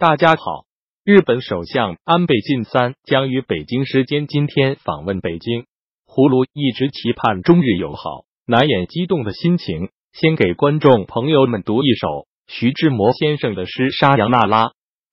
大家好，日本首相安倍晋三将于北京时间今天访问北京。葫芦一直期盼中日友好，难掩激动的心情。先给观众朋友们读一首徐志摩先生的诗《沙扬那拉》，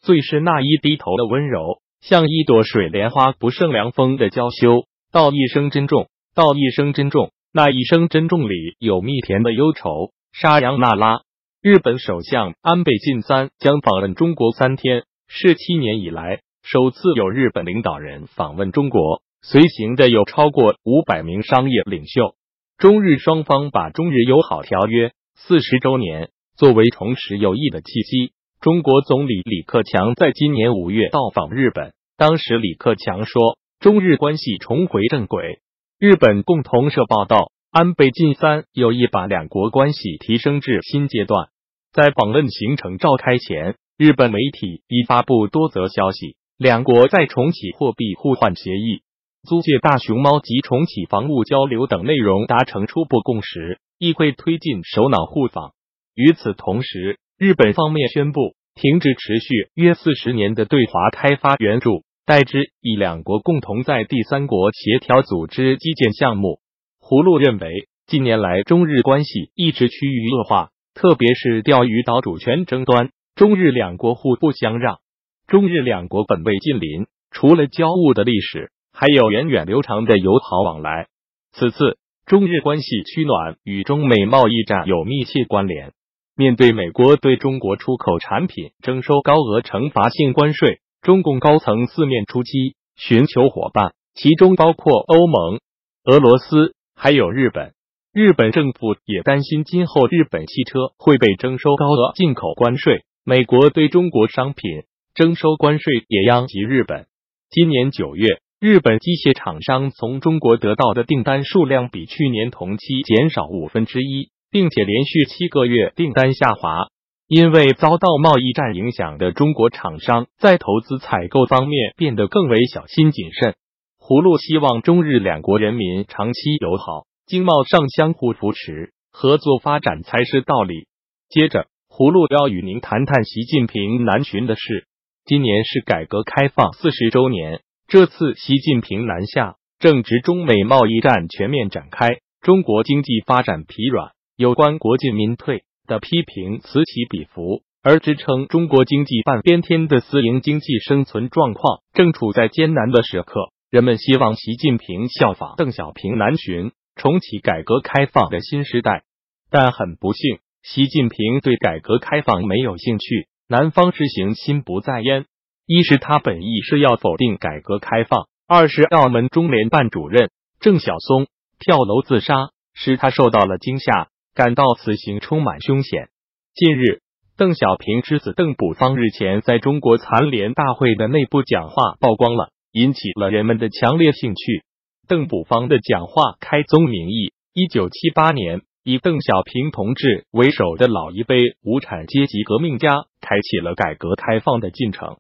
最是那一低头的温柔，像一朵水莲花不胜凉风的娇羞。道一声珍重，道一声珍重，那一声珍重里有蜜甜的忧愁。沙扬那拉。日本首相安倍晋三将访问中国三天，是七年以来首次有日本领导人访问中国。随行的有超过五百名商业领袖。中日双方把中日友好条约四十周年作为重拾友谊的契机。中国总理李克强在今年五月到访日本，当时李克强说，中日关系重回正轨。日本共同社报道，安倍晋三有意把两国关系提升至新阶段。在访问行程召开前，日本媒体已发布多则消息，两国在重启货币互换协议、租借大熊猫及重启防务交流等内容达成初步共识，亦会推进首脑互访。与此同时，日本方面宣布停止持续约四十年的对华开发援助，代之以两国共同在第三国协调组织基建项目。葫芦认为，近年来中日关系一直趋于恶化。特别是钓鱼岛主权争端，中日两国互不相让。中日两国本为近邻，除了交恶的历史，还有源远流长的友好往来。此次中日关系趋暖与中美贸易战有密切关联。面对美国对中国出口产品征收高额惩罚性关税，中共高层四面出击，寻求伙伴，其中包括欧盟、俄罗斯，还有日本。日本政府也担心今后日本汽车会被征收高额进口关税，美国对中国商品征收关税也殃及日本。今年九月，日本机械厂商从中国得到的订单数量比去年同期减少五分之一，并且连续七个月订单下滑。因为遭到贸易战影响的中国厂商在投资采购方面变得更为小心谨慎。葫芦希望中日两国人民长期友好。经贸上相互扶持，合作发展才是道理。接着，葫芦要与您谈谈习近平南巡的事。今年是改革开放四十周年，这次习近平南下，正值中美贸易战全面展开，中国经济发展疲软，有关国进民退的批评此起彼伏，而支撑中国经济半边天的私营经济生存状况正处在艰难的时刻。人们希望习近平效仿邓小平南巡。重启改革开放的新时代，但很不幸，习近平对改革开放没有兴趣。南方之行心不在焉，一是他本意是要否定改革开放，二是澳门中联办主任郑晓松跳楼自杀，使他受到了惊吓，感到此行充满凶险。近日，邓小平之子邓朴方日前在中国残联大会的内部讲话曝光了，引起了人们的强烈兴趣。邓补方的讲话开宗明义：一九七八年，以邓小平同志为首的老一辈无产阶级革命家开启了改革开放的进程。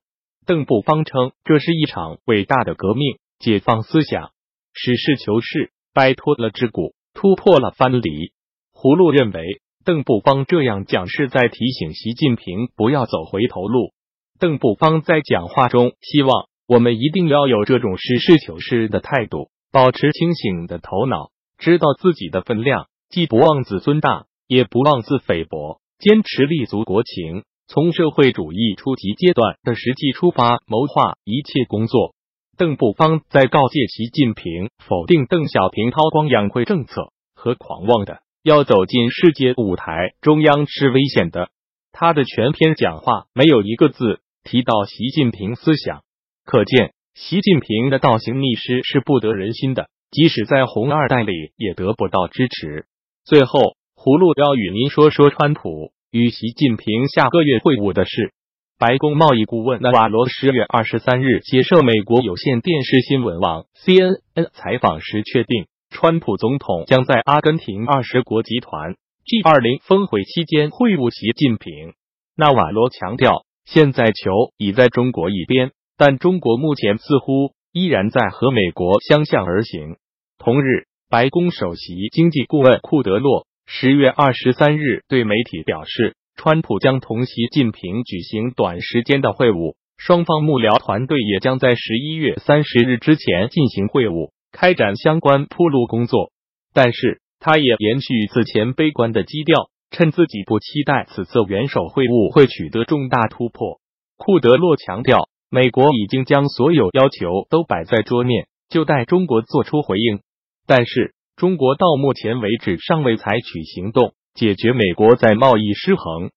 邓补方称，这是一场伟大的革命，解放思想，实事求是，摆脱了桎梏，突破了藩篱。胡路认为，邓补方这样讲是在提醒习近平不要走回头路。邓补方在讲话中希望我们一定要有这种实事求是的态度。保持清醒的头脑，知道自己的分量，既不妄自尊大，也不妄自菲薄，坚持立足国情，从社会主义初级阶段的实际出发，谋划一切工作。邓布方在告诫习近平，否定邓小平韬光养晦政策和狂妄的要走进世界舞台，中央是危险的。他的全篇讲话没有一个字提到习近平思想，可见。习近平的倒行逆施是不得人心的，即使在红二代里也得不到支持。最后，葫芦要与您说说川普与习近平下个月会晤的事。白宫贸易顾问纳瓦罗十月二十三日接受美国有线电视新闻网 CNN 采访时确定，川普总统将在阿根廷二十国集团 G 二零峰会期间会晤习近平。纳瓦罗强调，现在球已在中国一边。但中国目前似乎依然在和美国相向而行。同日，白宫首席经济顾问库德洛十月二十三日对媒体表示，川普将同习近平举行短时间的会晤，双方幕僚团队也将在十一月三十日之前进行会晤，开展相关铺路工作。但是，他也延续此前悲观的基调，称自己不期待此次元首会晤会取得重大突破。库德洛强调，美国已经将所有要求都摆在桌面，就待中国做出回应。但是，中国到目前为止尚未采取行动解决美国在贸易失衡、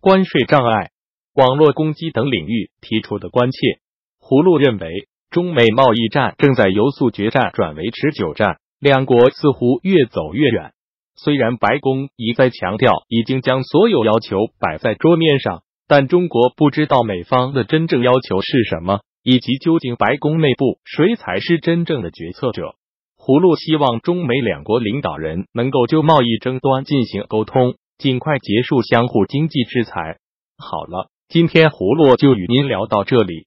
关税障碍、网络攻击等领域提出的关切。胡路认为，中美贸易战正在由速决战转为持久战，两国似乎越走越远。虽然白宫一再强调已经将所有要求摆在桌面上，但中国不知道美方的真正要求是什么，以及究竟白宫内部谁才是真正的决策者。葫芦希望中美两国领导人能够就贸易争端进行沟通，尽快结束相互经济制裁。好了，今天葫芦就与您聊到这里。